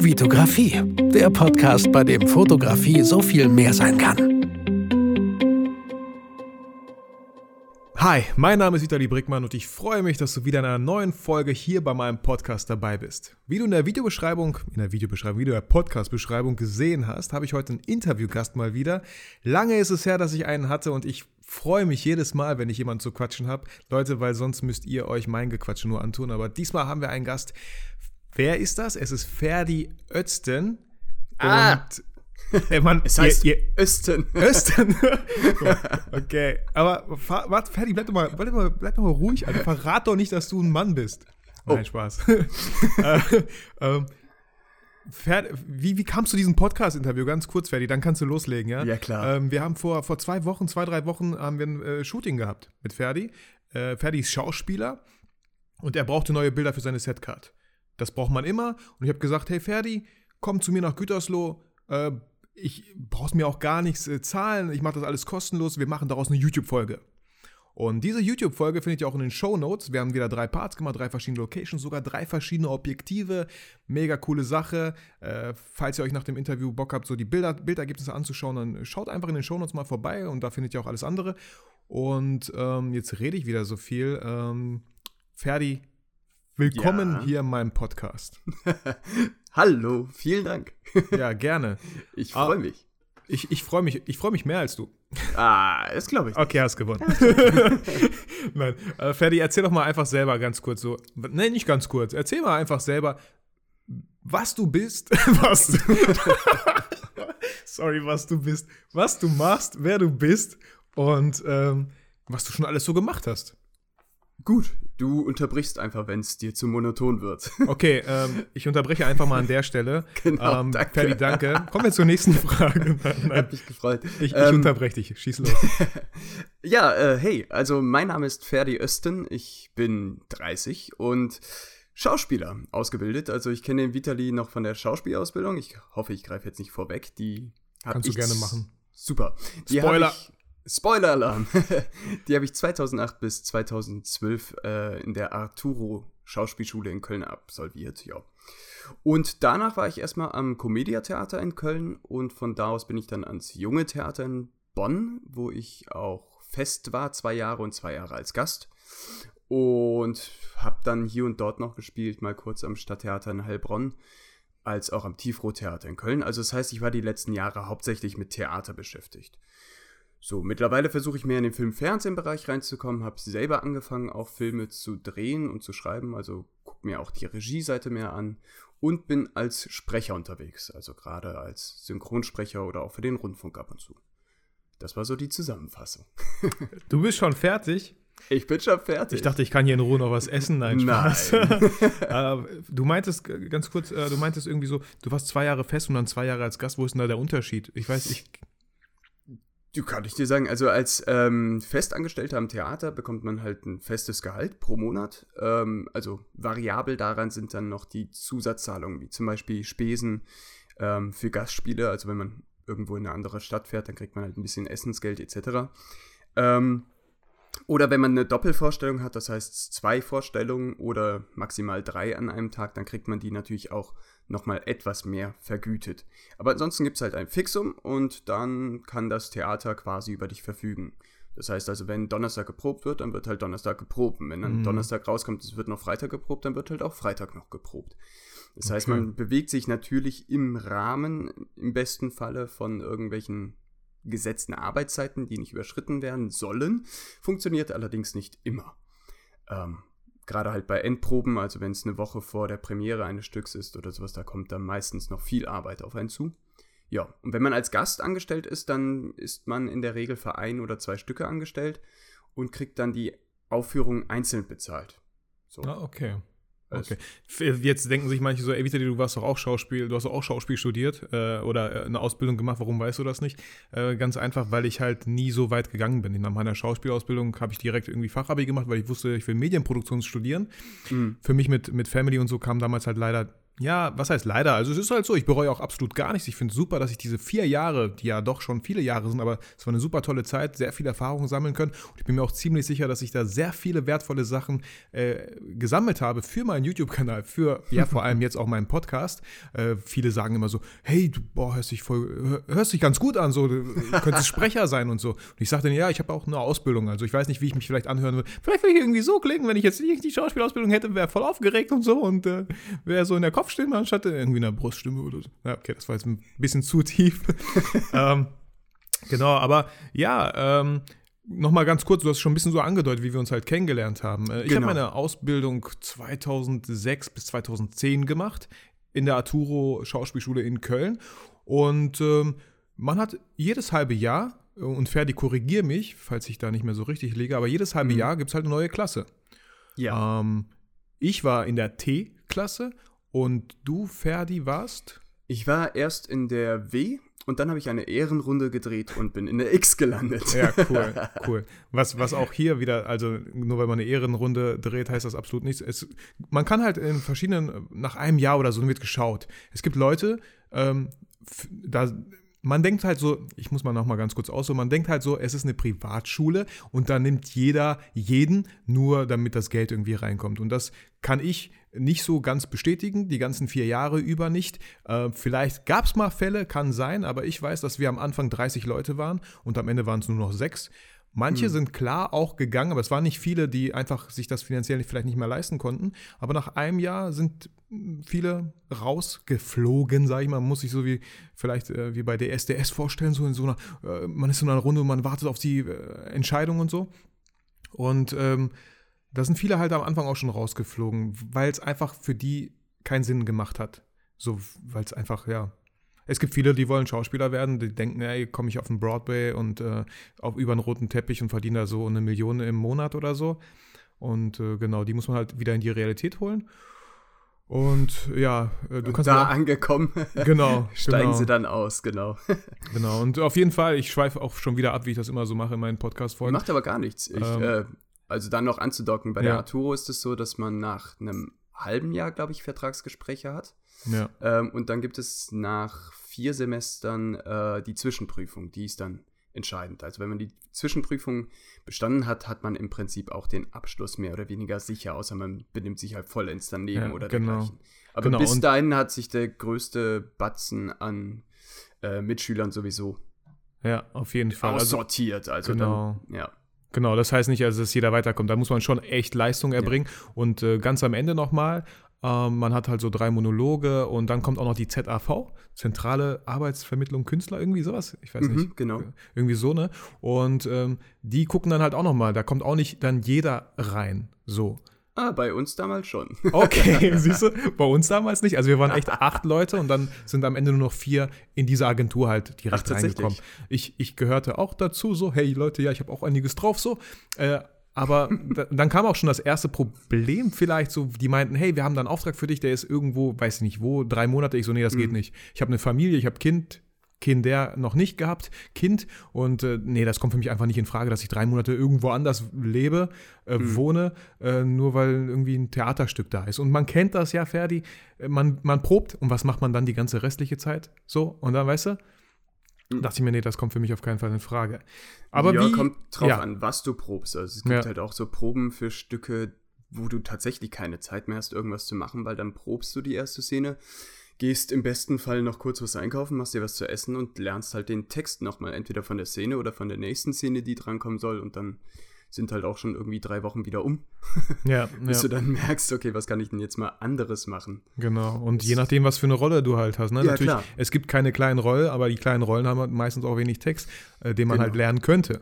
Vitografie, der Podcast, bei dem Fotografie so viel mehr sein kann. Hi, mein Name ist Vitali Brickmann und ich freue mich, dass du wieder in einer neuen Folge hier bei meinem Podcast dabei bist. Wie du in der Videobeschreibung, in der Videobeschreibung, wie du in der Podcast-Beschreibung gesehen hast, habe ich heute einen Interviewgast mal wieder. Lange ist es her, dass ich einen hatte und ich freue mich jedes Mal, wenn ich jemanden zu quatschen habe. Leute, weil sonst müsst ihr euch mein Gequatsche nur antun. Aber diesmal haben wir einen Gast. Wer ist das? Es ist Ferdi Özten. Ah. Ey, Mann, Es heißt ihr, ihr, Östen. Östen. okay, aber warte, Ferdi, bleib doch mal, bleib doch mal, bleib doch mal ruhig, Alter. Verrat doch nicht, dass du ein Mann bist. Nein, Spaß. äh, ähm, Ferdi, wie, wie kamst du zu diesem Podcast-Interview? Ganz kurz, Ferdi, dann kannst du loslegen, ja? Ja, klar. Ähm, wir haben vor, vor zwei Wochen, zwei, drei Wochen haben wir ein äh, Shooting gehabt mit Ferdi. Äh, Ferdi ist Schauspieler und er brauchte neue Bilder für seine Setcard. Das braucht man immer. Und ich habe gesagt, hey Ferdi, komm zu mir nach Gütersloh. Äh, ich brauchst mir auch gar nichts äh, zahlen. Ich mache das alles kostenlos. Wir machen daraus eine YouTube-Folge. Und diese YouTube-Folge findet ihr auch in den Show Notes. Wir haben wieder drei Parts gemacht, drei verschiedene Locations, sogar drei verschiedene Objektive. Mega coole Sache. Äh, falls ihr euch nach dem Interview Bock habt, so die Bilder, Bildergebnisse anzuschauen, dann schaut einfach in den Show Notes mal vorbei und da findet ihr auch alles andere. Und ähm, jetzt rede ich wieder so viel. Ähm, Ferdi, willkommen Ja. hier in meinem Podcast. Hallo, vielen Dank. Ja, gerne. Ich Ah. freue mich. Ich, ich freue mich, ich mich mehr als du. Ah, das glaube ich. Okay, hast gewonnen. Nein, äh, Ferdi, erzähl doch mal einfach selber ganz kurz so. Nein, nicht ganz kurz. Erzähl mal einfach selber, was du bist, was du. Sorry, was du bist, was du machst, wer du bist und ähm, was du schon alles so gemacht hast. Gut, du unterbrichst einfach, wenn es dir zu monoton wird. Okay, ähm, ich unterbreche einfach mal an der Stelle. Genau, ähm, danke. Ferdi, danke. Kommen wir zur nächsten Frage. Nein, mich gefreut. Ich, ich Ähm, unterbreche dich. Schieß los. Ja, äh, hey, also mein Name ist Ferdi Östen, ich bin 30 und Schauspieler ausgebildet. Also ich kenne den Vitali noch von der Schauspielausbildung. Ich hoffe, ich greife jetzt nicht vorweg. Die Kannst du gerne machen. Super. Die Spoiler. Ich, Spoiler-Alarm. die habe ich 2008 bis 2012 äh, in der Arturo Schauspielschule in Köln absolviert, ja. Und danach war ich erstmal am Comedia Theater in Köln und von da aus bin ich dann ans Junge Theater in Bonn, wo ich auch fest war, zwei Jahre und zwei Jahre als Gast. Und habe dann hier und dort noch gespielt, mal kurz am Stadttheater in Heilbronn, als auch am Tiefrot-Theater in Köln. Also das heißt, ich war die letzten Jahre hauptsächlich mit Theater beschäftigt. So, mittlerweile versuche ich mehr in den Film-Fernsehen-Bereich reinzukommen, habe selber angefangen, auch Filme zu drehen und zu schreiben, also gucke mir auch die Regieseite mehr an und bin als Sprecher unterwegs, also gerade als Synchronsprecher oder auch für den Rundfunk ab und zu. Das war so die Zusammenfassung. Du bist schon fertig. Ich bin schon fertig. Ich dachte, ich kann hier in Ruhe noch was essen. Nein, Spaß. Nein. Äh, du meintest äh, ganz kurz, äh, du meintest irgendwie so, du warst zwei Jahre fest und dann zwei Jahre als Gast. Wo ist denn da der Unterschied? Ich weiß, ich. Du kann ich dir sagen, also als ähm, Festangestellter am Theater bekommt man halt ein festes Gehalt pro Monat. Ähm, also variabel daran sind dann noch die Zusatzzahlungen, wie zum Beispiel Spesen ähm, für Gastspiele. Also wenn man irgendwo in eine andere Stadt fährt, dann kriegt man halt ein bisschen Essensgeld etc. Ähm, oder wenn man eine Doppelvorstellung hat, das heißt zwei Vorstellungen oder maximal drei an einem Tag, dann kriegt man die natürlich auch nochmal etwas mehr vergütet. Aber ansonsten gibt es halt ein Fixum und dann kann das Theater quasi über dich verfügen. Das heißt also, wenn Donnerstag geprobt wird, dann wird halt Donnerstag geprobt. Wenn dann Mhm. Donnerstag rauskommt, es wird noch Freitag geprobt, dann wird halt auch Freitag noch geprobt. Das heißt, Okay. man bewegt sich natürlich im Rahmen, im besten Falle von irgendwelchen gesetzten Arbeitszeiten, die nicht überschritten werden sollen, funktioniert allerdings nicht immer. Ähm, Gerade halt bei Endproben, also wenn es eine Woche vor der Premiere eines Stücks ist oder sowas, da kommt dann meistens noch viel Arbeit auf einen zu. Ja, und wenn man als Gast angestellt ist, dann ist man in der Regel für ein oder zwei Stücke angestellt und kriegt dann die Aufführung einzeln bezahlt. So. Ah, okay. Okay. Jetzt denken sich manche so, ey, Vitali, du warst doch auch Schauspiel, du hast doch auch Schauspiel studiert äh, oder äh, eine Ausbildung gemacht, warum weißt du das nicht? Äh, ganz einfach, weil ich halt nie so weit gegangen bin. Nach meiner Schauspielausbildung habe ich direkt irgendwie Fachabi gemacht, weil ich wusste, ich will Medienproduktion studieren. Mhm. Für mich mit, mit Family und so kam damals halt leider Ja, was heißt leider? Also es ist halt so, ich bereue auch absolut gar nichts. Ich finde es super, dass ich diese vier Jahre, die ja doch schon viele Jahre sind, aber es war eine super tolle Zeit, sehr viele Erfahrungen sammeln können. Und ich bin mir auch ziemlich sicher, dass ich da sehr viele wertvolle Sachen äh, gesammelt habe für meinen YouTube-Kanal, für ja vor allem jetzt auch meinen Podcast. Äh, viele sagen immer so, hey, du boah, hörst dich voll, hörst dich ganz gut an, so du könntest Sprecher sein und so. Und ich sagte, ja, ich habe auch eine Ausbildung, also ich weiß nicht, wie ich mich vielleicht anhören würde. Vielleicht würde ich irgendwie so klingen, wenn ich jetzt nicht die Schauspielausbildung hätte, wäre voll aufgeregt und so und äh, wäre so in der Kopfstimme anstatt irgendwie einer Bruststimme oder so. Ja, okay, das war jetzt ein bisschen zu tief. ähm, genau, aber ja, ähm, Nochmal ganz kurz, du hast schon ein bisschen so angedeutet, wie wir uns halt kennengelernt haben. Äh, ich Genau. habe meine Ausbildung 2006 bis 2010 gemacht in der Arturo Schauspielschule in Köln. Und ähm, man hat jedes halbe Jahr, äh, und Ferdi, korrigier mich, falls ich da nicht mehr so richtig liege, aber jedes halbe Mhm. Jahr gibt es halt eine neue Klasse. Ja. Ähm, ich war in der T-Klasse und du, Ferdi, warst? Ich war erst in der W und dann habe ich eine Ehrenrunde gedreht und bin in der X gelandet. Ja, cool, cool. Was, was auch hier wieder, also nur weil man eine Ehrenrunde dreht, heißt das absolut nichts. Es, man kann halt in verschiedenen, nach einem Jahr oder so wird geschaut. Es gibt Leute, ähm, da, man denkt halt so, ich muss mal noch mal ganz kurz aus, man denkt halt so, es ist eine Privatschule und da nimmt jeder jeden nur, damit das Geld irgendwie reinkommt. Und das kann ich nicht so ganz bestätigen, die ganzen vier Jahre über nicht. Äh, vielleicht gab es mal Fälle, kann sein, aber ich weiß, dass wir am Anfang 30 Leute waren und am Ende waren es nur noch sechs. Manche sind klar auch gegangen, aber es waren nicht viele, die einfach sich das finanziell vielleicht nicht mehr leisten konnten. Aber nach einem Jahr sind mh, viele rausgeflogen, sage ich mal. Man muss sich so wie vielleicht äh, wie bei der SDS vorstellen, so in so einer, äh, man ist in einer Runde und man wartet auf die äh, Entscheidung und so. Und ähm, da sind viele halt am Anfang auch schon rausgeflogen, weil es einfach für die keinen Sinn gemacht hat. So, weil es einfach, ja. Es gibt viele, die wollen Schauspieler werden, die denken, ey, komme ich auf den Broadway und äh, auf über einen roten Teppich und verdiene da so eine Million im Monat oder so. Und äh, genau, die muss man halt wieder in die Realität holen. Und ja, äh, du Und kannst da mir angekommen, auch, genau, steigen genau, sie dann aus, genau. genau. Und auf jeden Fall, ich schweife auch schon wieder ab, wie ich das immer so mache in meinen Podcast-Folgen. Macht aber gar nichts. Ich, Ähm, äh, also dann noch anzudocken, bei ja. der Arturo ist es so, dass man nach einem halben Jahr, glaube ich, Vertragsgespräche hat. Ja, Ähm, und dann gibt es nach vier Semestern äh, die Zwischenprüfung, die ist dann entscheidend. Also wenn man die Zwischenprüfung bestanden hat, hat man im Prinzip auch den Abschluss mehr oder weniger sicher, außer man benimmt sich halt vollends daneben Ja, oder genau. dergleichen. Aber Genau, bis dahin hat sich der größte Batzen an äh, Mitschülern sowieso ja, auf jeden Fall. Also, aussortiert. Also genau. dann, ja. Genau, das heißt nicht, also, dass jeder weiterkommt. Da muss man schon echt Leistung erbringen. Und äh, ganz am Ende nochmal, ähm, man hat halt so drei Monologe und dann kommt auch noch die ZAV, Zentrale Arbeitsvermittlung Künstler, irgendwie sowas. Ich weiß Mhm, nicht. genau. Irgendwie so, ne? Und ähm, die gucken dann halt auch nochmal. Da kommt auch nicht dann jeder rein. So. Ah, bei uns damals schon. Okay, siehst du, bei uns damals nicht. Also wir waren echt acht Leute und dann sind am Ende nur noch vier in diese Agentur halt direkt Ach, reingekommen. Ich, ich gehörte auch dazu, so, hey Leute, ja, ich habe auch einiges drauf, so. Äh, aber da, dann kam auch schon das erste Problem vielleicht so, die meinten, hey, wir haben da einen Auftrag für dich, der ist irgendwo, weiß ich nicht wo, drei Monate. Ich so, nee, das geht nicht. Ich habe eine Familie, ich habe Kind, Kinder noch nicht gehabt, Kind und äh, nee, das kommt für mich einfach nicht in Frage, dass ich drei Monate irgendwo anders lebe, äh, wohne, äh, nur weil irgendwie ein Theaterstück da ist. Und man kennt das ja, Ferdi, äh, man, man probt und was macht man dann die ganze restliche Zeit? So, und dann, weißt du, dachte ich mir, nee, das kommt für mich auf keinen Fall in Frage. Aber ja, wie, kommt drauf ja. an, was du probst. Also es gibt Ja. halt auch so Proben für Stücke, wo du tatsächlich keine Zeit mehr hast, irgendwas zu machen, weil dann probst du die erste Szene, gehst im besten Fall noch kurz was einkaufen, machst dir was zu essen und lernst halt den Text nochmal, entweder von der Szene oder von der nächsten Szene, die drankommen soll und dann sind halt auch schon irgendwie drei Wochen wieder um, ja, bis ja. du dann merkst, okay, was kann ich denn jetzt mal anderes machen? Genau. Und je nachdem, was für eine Rolle du halt hast. Ne? Ja, Natürlich, klar. es gibt keine kleinen Rollen, aber die kleinen Rollen haben halt meistens auch wenig Text, äh, den man Genau. halt lernen könnte.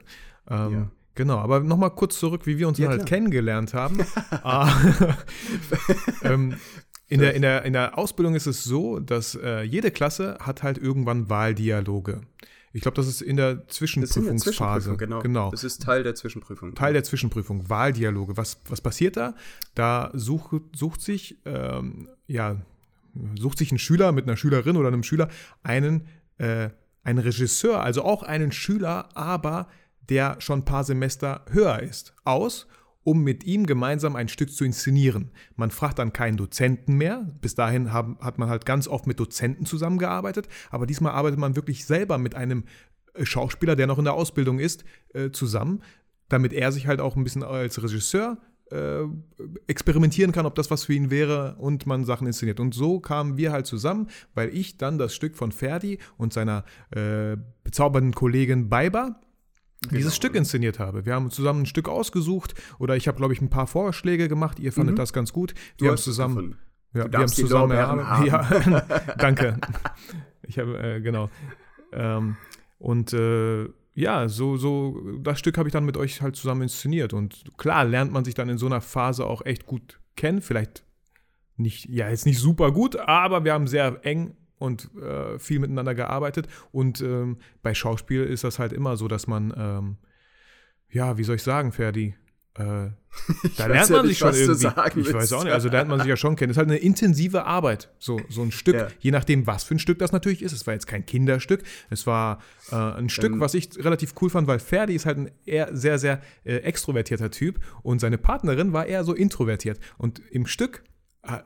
Ähm, Ja. Genau, aber nochmal kurz zurück, wie wir uns Ja, halt kennengelernt haben. Ah, ähm, in, der, in, der, in der Ausbildung ist es so, dass äh, jede Klasse hat halt irgendwann Wahldialoge. Ich glaube, das ist in der Das ist Zwischenprüfungsphase. Zwischenprüfung, genau. genau. Das ist Teil der Zwischenprüfung. Teil der Zwischenprüfung, Wahldialoge. Was, was passiert da? Da sucht, sucht sich, ähm, ja, sucht sich ein Schüler mit einer Schülerin oder einem Schüler einen, äh, einen Regisseur, also auch einen Schüler, aber der schon ein paar Semester höher ist, aus um mit ihm gemeinsam ein Stück zu inszenieren. Man fragt dann keinen Dozenten mehr. Bis dahin haben, hat man halt ganz oft mit Dozenten zusammengearbeitet, aber diesmal arbeitet man wirklich selber mit einem äh, Schauspieler, der noch in der Ausbildung ist, äh, zusammen, damit er sich halt auch ein bisschen als Regisseur äh, experimentieren kann, ob das was für ihn wäre und man Sachen inszeniert. Und so kamen wir halt zusammen, weil ich dann das Stück von Ferdi und seiner äh, bezaubernden Kollegin Baiba dieses Genau. Stück inszeniert habe. Wir haben zusammen ein Stück ausgesucht oder ich habe, glaube ich, ein paar Vorschläge gemacht. Ihr fandet Mhm. das ganz gut. Du Wir haben hast es zusammen. gefunden. Ja, Du wir haben zusammen erarbeitet. Ja, danke. Ich habe, äh, genau. Ähm, und äh, ja, so, so, das Stück habe ich dann mit euch halt zusammen inszeniert. Und klar lernt man sich dann in so einer Phase auch echt gut kennen. Vielleicht nicht, ja, jetzt nicht super gut, aber wir haben sehr eng und äh, viel miteinander gearbeitet. Und ähm, bei Schauspiel ist das halt immer so, dass man, ähm, ja, wie soll ich sagen, Ferdi? Äh, da lernt weiß ja man nicht, sich schon irgendwie. sagen ich weiß willst. auch nicht. Also lernt man sich ja schon kennen. Es ist halt eine intensive Arbeit, so, so ein Stück. Ja. Je nachdem, was für ein Stück das natürlich ist. Es war jetzt kein Kinderstück. Es war äh, ein Stück, Ähm. was ich relativ cool fand, weil Ferdi ist halt ein eher sehr, sehr äh, extrovertierter Typ und seine Partnerin war eher so introvertiert. Und im Stück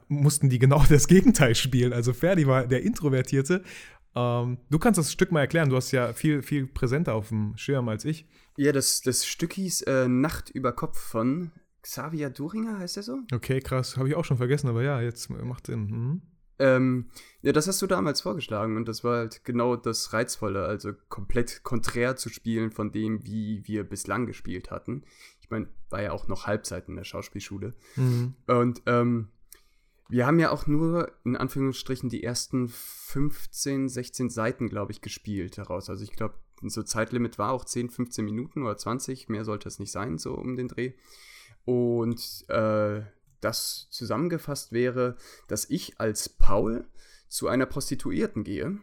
mussten die genau das Gegenteil spielen. Also Ferdi war der Introvertierte. Ähm, du kannst das Stück mal erklären. Du hast ja viel, viel präsenter auf dem Schirm als ich. Ja, das, das Stück hieß äh, Nacht über Kopf von Xavier Duringer, heißt der so? Okay, krass. Habe ich auch schon vergessen, aber ja, jetzt macht Sinn. Mhm. Ähm, ja, das hast du damals vorgeschlagen und das war halt genau das Reizvolle, also komplett konträr zu spielen von dem, wie wir bislang gespielt hatten. Ich meine, war ja auch noch Halbzeit in der Schauspielschule. Mhm. Und ähm, wir haben ja auch nur in Anführungsstrichen die ersten 15, 16 Seiten, glaube ich, gespielt daraus. Also ich glaube, so Zeitlimit war auch 10, 15 Minuten oder 20, mehr sollte es nicht sein, so um den Dreh. Und äh, das zusammengefasst wäre, dass ich als Paul zu einer Prostituierten gehe,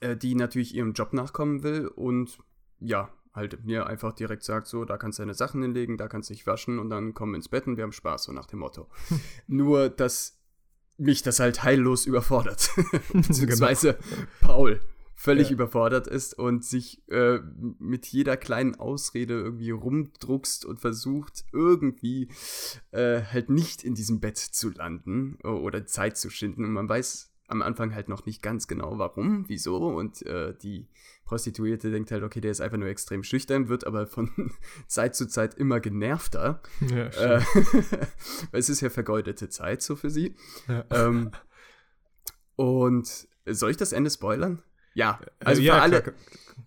äh, die natürlich ihrem Job nachkommen will und ja, halt mir einfach direkt sagt, so, da kannst du deine Sachen hinlegen, da kannst du dich waschen und dann komm ins Bett und wir haben Spaß, so nach dem Motto. Nur, dass mich das halt heillos überfordert. Beziehungsweise Paul völlig Ja. überfordert ist und sich äh, mit jeder kleinen Ausrede irgendwie rumdruckst und versucht, irgendwie äh, halt nicht in diesem Bett zu landen oder Zeit zu schinden. Und man weiß am Anfang halt noch nicht ganz genau, warum, wieso. Und äh, die Prostituierte denkt halt, okay, der ist einfach nur extrem schüchtern, wird aber von Zeit zu Zeit immer genervter. Ja, Äh, weil es ist ja vergeudete Zeit so für sie. ja. Ähm, und soll ich das Ende spoilern? Ja, also Äh, ja, für, alle, klar,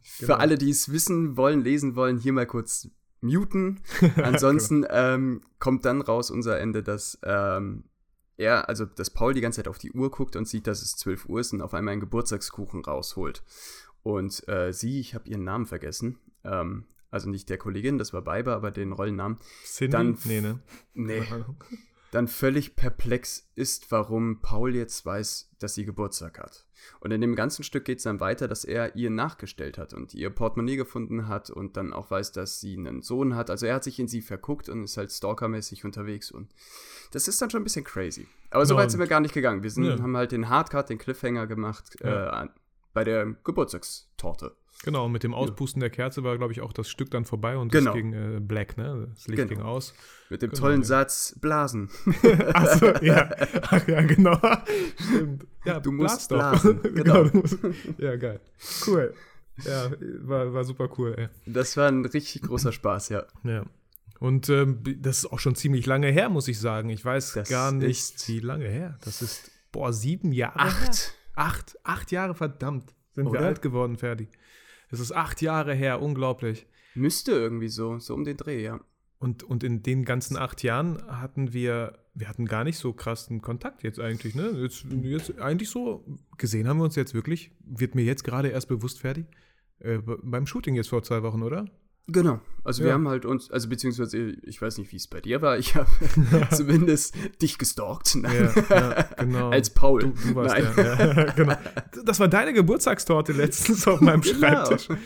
für genau. alle, die es wissen wollen, lesen wollen, hier mal kurz muten. Ansonsten ähm, kommt dann raus unser Ende, dass ähm, er, also dass Paul die ganze Zeit auf die Uhr guckt und sieht, dass es 12 Uhr ist und auf einmal einen Geburtstagskuchen rausholt. Und äh, sie, ich habe ihren Namen vergessen, ähm, also nicht der Kollegin, das war Beiber, aber den Rollennamen, Cindy? dann- nee, ne? nee. Dann völlig perplex ist, warum Paul jetzt weiß, dass sie Geburtstag hat. Und in dem ganzen Stück geht es dann weiter, dass er ihr nachgestellt hat und ihr Portemonnaie gefunden hat und dann auch weiß, dass sie einen Sohn hat. Also er hat sich in sie verguckt und ist halt stalkermäßig unterwegs und das ist dann schon ein bisschen crazy. Aber so weit sind wir gar nicht gegangen. Wir sind, Ja. haben halt den Hardcut, den Cliffhanger gemacht Ja. äh, bei der Geburtstagstorte. Genau, und mit dem Auspusten der Kerze war, glaube ich, auch das Stück dann vorbei und Genau. es ging äh, black, ne? Das Licht Genau. ging aus. Mit dem Genau, tollen ja. Satz Blasen. Achso, ja. Ach ja, genau. Stimmt. Ja, Du musst blas blasen, genau. genau. musst, ja, geil. Cool. Ja, war, war super cool, ey. Das war ein richtig großer Spaß, ja. Ja. Und ähm, das ist auch schon ziemlich lange her, muss ich sagen. Ich weiß Das gar nicht, wie lange her. Das ist, boah, sieben Jahre her. Acht. Acht, acht Jahre, verdammt. Sind wir Oder? alt geworden, Ferdi. Es ist acht Jahre her, unglaublich. Müsste irgendwie so, so um den Dreh, ja. Und, und in den ganzen acht Jahren hatten wir, wir hatten gar nicht so krassen Kontakt jetzt eigentlich, ne? Jetzt, jetzt eigentlich so, gesehen haben wir uns jetzt wirklich, wird mir jetzt gerade erst bewusst, Ferdi, äh, beim Shooting jetzt vor zwei Wochen, oder? Genau. Also wir Ja. haben halt uns, also beziehungsweise ich weiß nicht, wie es bei dir war, ich habe zumindest dich gestalkt. Nein. ja, genau. Als Paul. Du, du warst Nein. der. Ja, genau. Das war deine Geburtstagstorte letztens auf meinem Genau. Schreibtisch.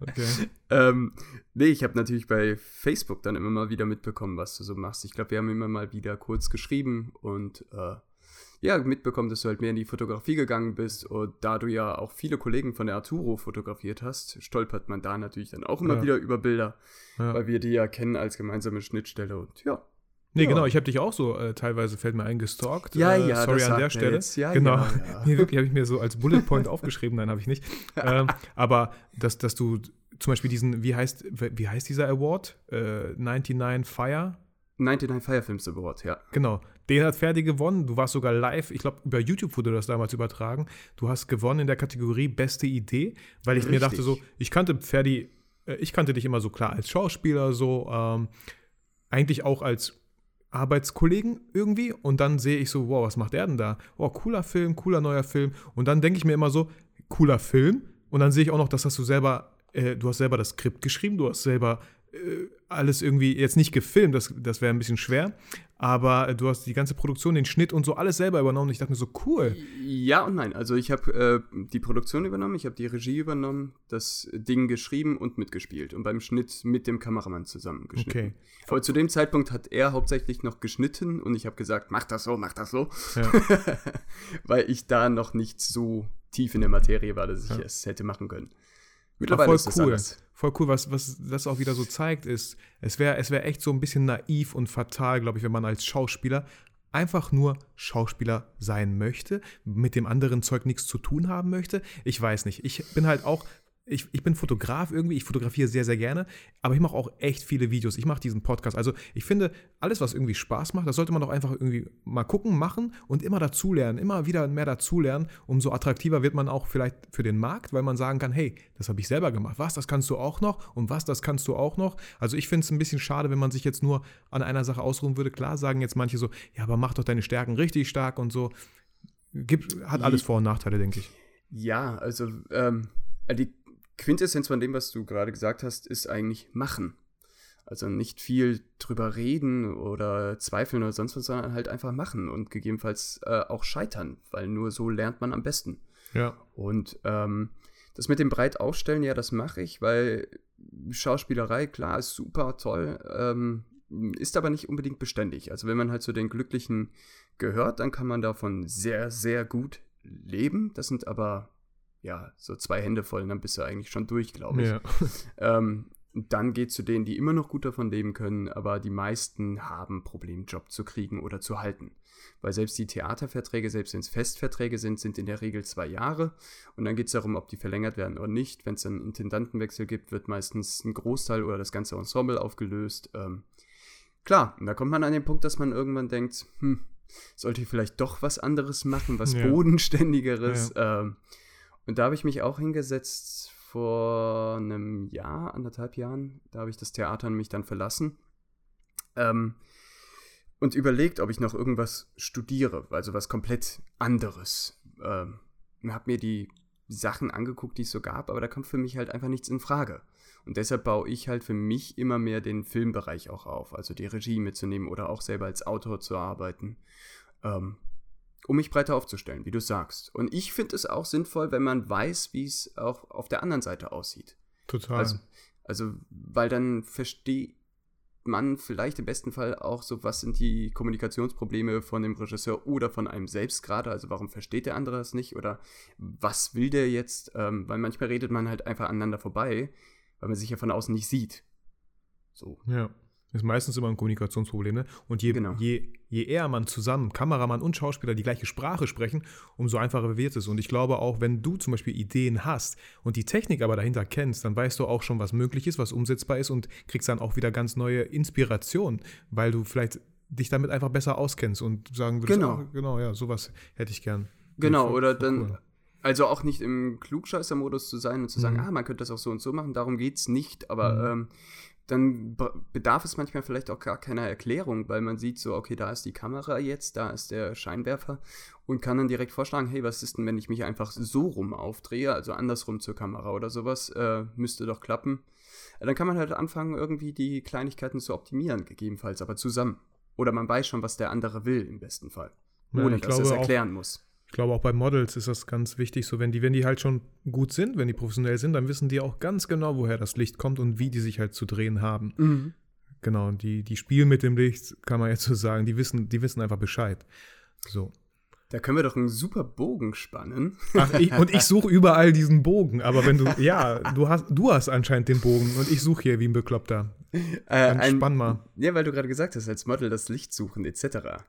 Okay. ähm, nee, ich habe natürlich bei Facebook dann immer mal wieder mitbekommen, was du so machst. Ich glaube, wir haben immer mal wieder kurz geschrieben und äh, ja, mitbekommen, dass du halt mehr in die Fotografie gegangen bist und da du ja auch viele Kollegen von der Arturo fotografiert hast, stolpert man da natürlich dann auch immer Ja. wieder über Bilder, Ja. weil wir die ja kennen als gemeinsame Schnittstelle und ja. Nee, Ja. genau, ich habe dich auch so äh, teilweise, fällt mir ein, gestalkt. Ja, äh, ja, sorry an der er Stelle. jetzt. Ja, genau. ja, ja. Nee, wirklich, habe ich mir so als Bullet Point aufgeschrieben, nein, habe ich nicht. ähm, aber dass, dass du zum Beispiel diesen, wie heißt, wie heißt dieser Award? Äh, 99 Fire? 99 Fire Films Award, ja. Genau. Den hat Ferdi gewonnen. Du warst sogar live. Ich glaube, über YouTube wurde das damals übertragen. Du hast gewonnen in der Kategorie Beste Idee, weil ich mir Richtig. dachte so, ich kannte Ferdi, äh, ich kannte dich immer so klar als Schauspieler, so ähm, eigentlich auch als Arbeitskollegen irgendwie. Und dann sehe ich so, wow, was macht er denn da? Oh, cooler Film, cooler neuer Film. Und dann denke ich mir immer so, cooler Film. Und dann sehe ich auch noch, das hast du selber, äh, du hast selber das Skript geschrieben, du hast selber äh, alles irgendwie, jetzt nicht gefilmt, das, das wäre ein bisschen schwer, aber du hast die ganze Produktion, den Schnitt und so alles selber übernommen. Ich dachte mir so, cool. Ja und nein. Also ich habe äh, die Produktion übernommen, ich habe die Regie übernommen, das Ding geschrieben und mitgespielt und beim Schnitt mit dem Kameramann zusammen geschnitten. Okay. Aber zu dem Zeitpunkt hat er hauptsächlich noch geschnitten und ich habe gesagt, mach das so, mach das so, Ja. weil ich da noch nicht so tief in der Materie war, dass ich Ja. es hätte machen können. Aber Mittlerweile voll ist das cool. anders. Voll cool, was, was das auch wieder so zeigt, ist, es wäre es wär echt so ein bisschen naiv und fatal, glaube ich, wenn man als Schauspieler einfach nur Schauspieler sein möchte, mit dem anderen Zeug nichts zu tun haben möchte. Ich weiß nicht. Ich bin halt auch. Ich, ich bin Fotograf irgendwie, ich fotografiere sehr, sehr gerne, aber ich mache auch echt viele Videos. Ich mache diesen Podcast. Also ich finde, alles, was irgendwie Spaß macht, das sollte man doch einfach irgendwie mal gucken, machen und immer dazulernen, immer wieder mehr dazulernen. Umso attraktiver wird man auch vielleicht für den Markt, weil man sagen kann, hey, das habe ich selber gemacht. Was, das kannst du auch noch? Und was, das kannst du auch noch? Also ich finde es ein bisschen schade, wenn man sich jetzt nur an einer Sache ausruhen würde. Klar sagen jetzt manche so, ja, aber mach doch deine Stärken richtig stark und so. Gibt, hat alles Vor- und Nachteile, denke ich. Ja, also ähm, die Quintessenz von dem, was du gerade gesagt hast, ist eigentlich machen. Also nicht viel drüber reden oder zweifeln oder sonst was, sondern halt einfach machen und gegebenenfalls äh, auch scheitern, weil nur so lernt man am besten. Ja. Und ähm, das mit dem breit aufstellen, ja, das mache ich, weil Schauspielerei, klar, ist super toll, ähm, ist aber nicht unbedingt beständig. Also wenn man halt zu den Glücklichen gehört, dann kann man davon sehr, sehr gut leben. Das sind aber, ja, so zwei Hände voll, dann bist du eigentlich schon durch, glaube ich. ja. Ähm, dann geht zu denen, die immer noch gut davon leben können, aber die meisten haben Probleme, Job zu kriegen oder zu halten. Weil selbst die Theaterverträge, selbst wenn es Festverträge sind, sind in der Regel zwei Jahre. Und dann geht es darum, ob die verlängert werden oder nicht. Wenn es einen Intendantenwechsel gibt, wird meistens ein Großteil oder das ganze Ensemble aufgelöst. Ähm, klar, und da kommt man an den Punkt, dass man irgendwann denkt, hm, sollte ich vielleicht doch was anderes machen, was Ja. Bodenständigeres. Ähm, und da habe ich mich auch hingesetzt vor einem Jahr, anderthalb Jahren. Da habe ich das Theater nämlich dann verlassen. Ähm, und überlegt, ob ich noch irgendwas studiere, also was komplett anderes. Ähm, und habe mir die Sachen angeguckt, die es so gab, aber da kommt für mich halt einfach nichts in Frage. Und deshalb baue ich halt für mich immer mehr den Filmbereich auch auf, also die Regie mitzunehmen oder auch selber als Autor zu arbeiten, ähm, um mich breiter aufzustellen, wie du sagst. Und ich finde es auch sinnvoll, wenn man weiß, wie es auch auf der anderen Seite aussieht. Total. Also, also, weil dann versteht man vielleicht im besten Fall auch so, was sind die Kommunikationsprobleme von dem Regisseur oder von einem selbst gerade, also warum versteht der andere es nicht oder was will der jetzt, ähm, weil manchmal redet man halt einfach aneinander vorbei, weil man sich ja von außen nicht sieht. So. Ja. Ist meistens immer ein Kommunikationsproblem, ne? Und je, Genau. je, je eher man zusammen, Kameramann und Schauspieler, die gleiche Sprache sprechen, umso einfacher wird es. Und ich glaube auch, wenn du zum Beispiel Ideen hast und die Technik aber dahinter kennst, dann weißt du auch schon, was möglich ist, was umsetzbar ist und kriegst dann auch wieder ganz neue Inspiration, weil du vielleicht dich damit einfach besser auskennst und sagen würdest, Genau. ah, genau, ja, sowas hätte ich gern. Genau, Voll- oder dann, cool. also auch nicht im Klugscheißer-Modus zu sein und zu sagen, Mhm. ah, man könnte das auch so und so machen, darum geht es nicht, aber Mhm. ähm, dann be- bedarf es manchmal vielleicht auch gar keiner Erklärung, weil man sieht so, okay, da ist die Kamera jetzt, da ist der Scheinwerfer und kann dann direkt vorschlagen, hey, was ist denn, wenn ich mich einfach so rum aufdrehe, also andersrum zur Kamera oder sowas, äh, müsste doch klappen. Äh, Dann kann man halt anfangen, irgendwie die Kleinigkeiten zu optimieren, gegebenenfalls, aber zusammen. Oder man weiß schon, was der andere will, im besten Fall. Ja, Ohne dass er es erklären muss. Ich glaube, auch bei Models ist das ganz wichtig, so wenn die, wenn die halt schon gut sind, wenn die professionell sind, dann wissen die auch ganz genau, woher das Licht kommt und wie die sich halt zu drehen haben. Genau, und die, die spielen mit dem Licht, kann man jetzt so sagen, die wissen, die wissen einfach Bescheid. So. Da können wir doch einen super Bogen spannen. Ach, ich, und ich suche überall diesen Bogen. Aber wenn du, ja, du hast, du hast anscheinend den Bogen und ich suche hier wie ein Bekloppter. Äh, Dann spann mal. Ja, weil du gerade gesagt hast, als Model das Licht suchen etc.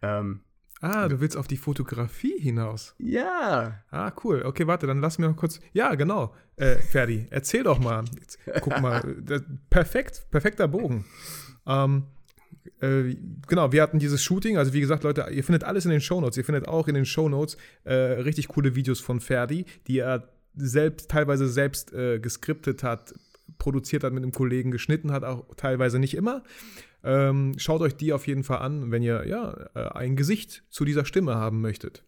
Ähm, Ah, du willst auf die Fotografie hinaus. ja, Ah, cool. Okay, warte, dann lass mir noch kurz. Ja, genau. Äh, Ferdi, erzähl doch mal. Jetzt, guck mal. Das, perfekt, perfekter Bogen. Ähm, äh, genau, wir hatten dieses Shooting. Also, wie gesagt, Leute, ihr findet alles in den Shownotes. Ihr findet auch in den Shownotes äh, richtig coole Videos von Ferdi, die er selbst, teilweise selbst äh, geskriptet hat, produziert hat mit einem Kollegen, geschnitten hat, auch teilweise nicht immer. Ähm, schaut euch die auf jeden Fall an, wenn ihr ja äh, ein Gesicht zu dieser Stimme haben möchtet.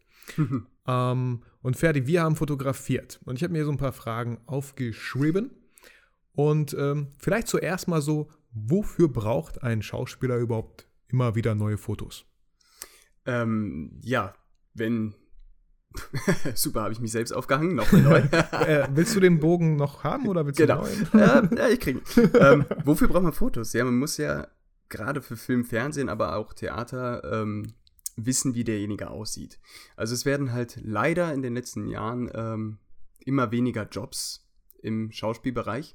Ähm, und Ferdi, wir haben fotografiert. Und ich habe mir so ein paar Fragen aufgeschrieben. Und ähm, vielleicht zuerst mal so, wofür braucht ein Schauspieler überhaupt immer wieder neue Fotos? ähm, ja, wenn. Super, habe ich mich selbst aufgehangen, nochmal neu. äh, willst du den Bogen noch haben oder willst Genau. du neuen? ja, ja, ich kriege. ähm, wofür braucht man Fotos? Ja, man muss ja gerade für Film, Fernsehen, aber auch Theater ähm, wissen, wie derjenige aussieht. Also es werden halt leider in den letzten Jahren ähm, immer weniger Jobs im Schauspielbereich.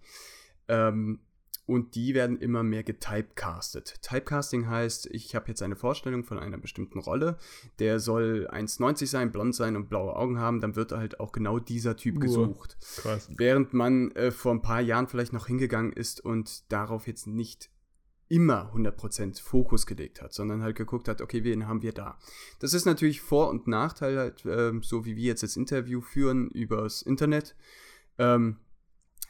Ähm, und die werden immer mehr getypecastet. Typecasting heißt, ich habe jetzt eine Vorstellung von einer bestimmten Rolle, der soll 1,90 sein, blond sein und blaue Augen haben, dann wird halt auch genau dieser Typ Uah. gesucht. Krass. Während man äh, vor ein paar Jahren vielleicht noch hingegangen ist und darauf jetzt nicht immer 100% Fokus gelegt hat, sondern halt geguckt hat, okay, wen haben wir da? Das ist natürlich Vor- und Nachteil, halt, ähm, so wie wir jetzt das Interview führen übers Internet, ähm,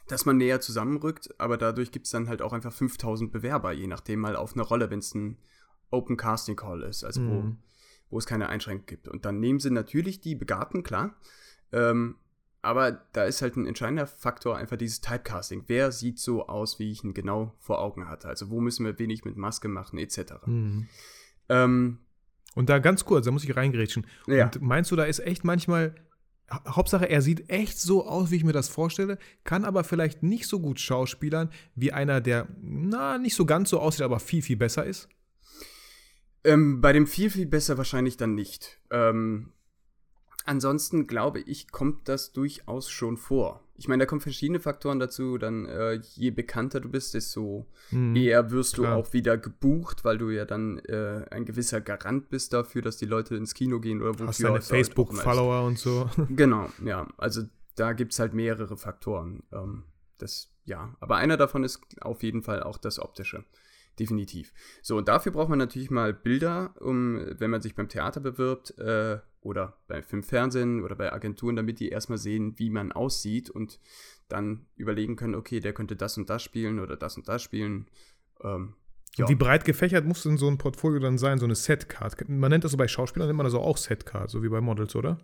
dass man näher zusammenrückt, aber dadurch gibt es dann halt auch einfach 5000 Bewerber, je nachdem mal auf eine Rolle, wenn es ein Open Casting Call ist, also wo, Mhm. wo es keine Einschränkung gibt. Und dann nehmen sie natürlich die Begabten, klar, ähm, aber da ist halt ein entscheidender Faktor einfach dieses Typecasting. Wer sieht so aus, wie ich ihn genau vor Augen hatte? Also wo müssen wir wenig mit Maske machen, etc. Mhm. Ähm, Und da ganz kurz, da muss ich reingrätschen. ja. Und meinst du, da ist echt manchmal, Ha- Hauptsache, er sieht echt so aus, wie ich mir das vorstelle, kann aber vielleicht nicht so gut schauspielern wie einer, der, na, nicht so ganz so aussieht, aber viel, viel besser ist? Ähm, bei dem viel, viel besser wahrscheinlich dann nicht. Ähm, ansonsten glaube ich, kommt das durchaus schon vor. Ich meine, da kommen verschiedene Faktoren dazu. Dann, äh, je bekannter du bist, desto Mhm. eher wirst klar. du auch wieder gebucht, weil du ja dann äh, ein gewisser Garant bist dafür, dass die Leute ins Kino gehen oder wofür Hast deine immer ist. Facebook-Follower und so. Genau, ja. Also da gibt es halt mehrere Faktoren. Ähm, das, ja, aber einer davon ist auf jeden Fall auch das Optische. Definitiv. So, und dafür braucht man natürlich mal Bilder, um, wenn man sich beim Theater bewirbt äh, oder bei Film, Fernsehen oder bei Agenturen, damit die erstmal sehen, wie man aussieht und dann überlegen können, okay, der könnte das und das spielen oder das und das spielen. Ähm, ja. Wie breit gefächert muss denn so ein Portfolio dann sein, so eine Setcard? Man nennt das so bei Schauspielern, nennt man das auch Setcard, so wie bei Models, oder?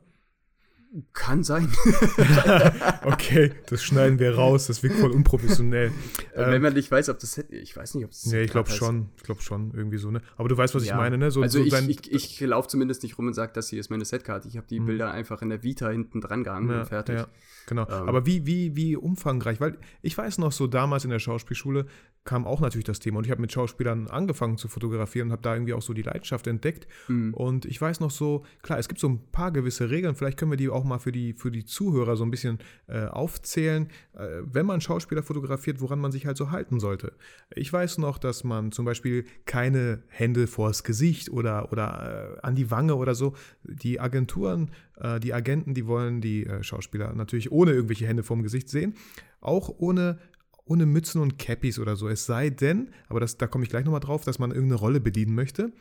Kann sein. Okay, das schneiden wir raus, das wirkt voll unprofessionell. Wenn Ähm, man nicht weiß, ob das Set, ich weiß nicht, ob das nee, ich glaube schon, ich glaube schon, irgendwie so, ne? Aber du weißt, was ich Ja. meine, ne? So, also so ich, ich, ich laufe zumindest nicht rum und sage, das hier ist meine Setkarte. Ich habe die Mhm. Bilder einfach in der Vita hinten dran gehangen Ja, und fertig. Ja, genau. Ähm. Aber wie, wie, wie umfangreich? Weil ich weiß noch, so damals in der Schauspielschule kam auch natürlich das Thema und ich habe mit Schauspielern angefangen zu fotografieren und habe da irgendwie auch so die Leidenschaft entdeckt. Mhm. Und ich weiß noch so, klar, es gibt so ein paar gewisse Regeln, vielleicht können wir die auch mal für die, für die Zuhörer so ein bisschen äh, aufzählen, äh, wenn man Schauspieler fotografiert, woran man sich halt so halten sollte. Ich weiß noch, dass man zum Beispiel keine Hände vors Gesicht oder, oder äh, an die Wange oder so. Die Agenturen, äh, die Agenten, die wollen die äh, Schauspieler natürlich ohne irgendwelche Hände vorm Gesicht sehen, auch ohne ohne Mützen und Cappies oder so. Es sei denn, aber das, da komme ich gleich nochmal drauf, dass man irgendeine Rolle bedienen möchte.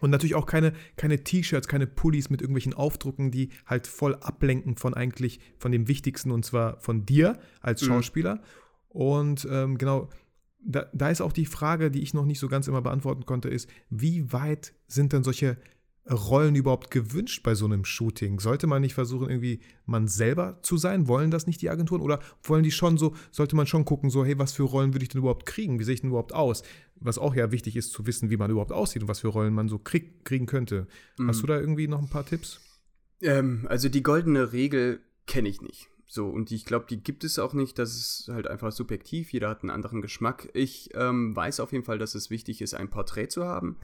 Und natürlich auch keine, keine T-Shirts, keine Pullis mit irgendwelchen Aufdrucken, die halt voll ablenken von eigentlich, von dem Wichtigsten und zwar von dir als Mhm. Schauspieler. Und ähm, genau, da, da ist auch die Frage, die ich noch nicht so ganz immer beantworten konnte, ist, wie weit sind denn solche Rollen überhaupt gewünscht bei so einem Shooting? Sollte man nicht versuchen, irgendwie man selber zu sein? Wollen das nicht die Agenturen? Oder wollen die schon so, sollte man schon gucken, so, hey, was für Rollen würde ich denn überhaupt kriegen? Wie sehe ich denn überhaupt aus? Was auch ja wichtig ist, zu wissen, wie man überhaupt aussieht und was für Rollen man so krieg, kriegen könnte. Hast Mhm. du da irgendwie noch ein paar Tipps? Ähm, also die goldene Regel kenne ich nicht. so, und ich glaube, die gibt es auch nicht. Das ist halt einfach subjektiv. Jeder hat einen anderen Geschmack. Ich ähm, weiß auf jeden Fall, dass es wichtig ist, ein Porträt zu haben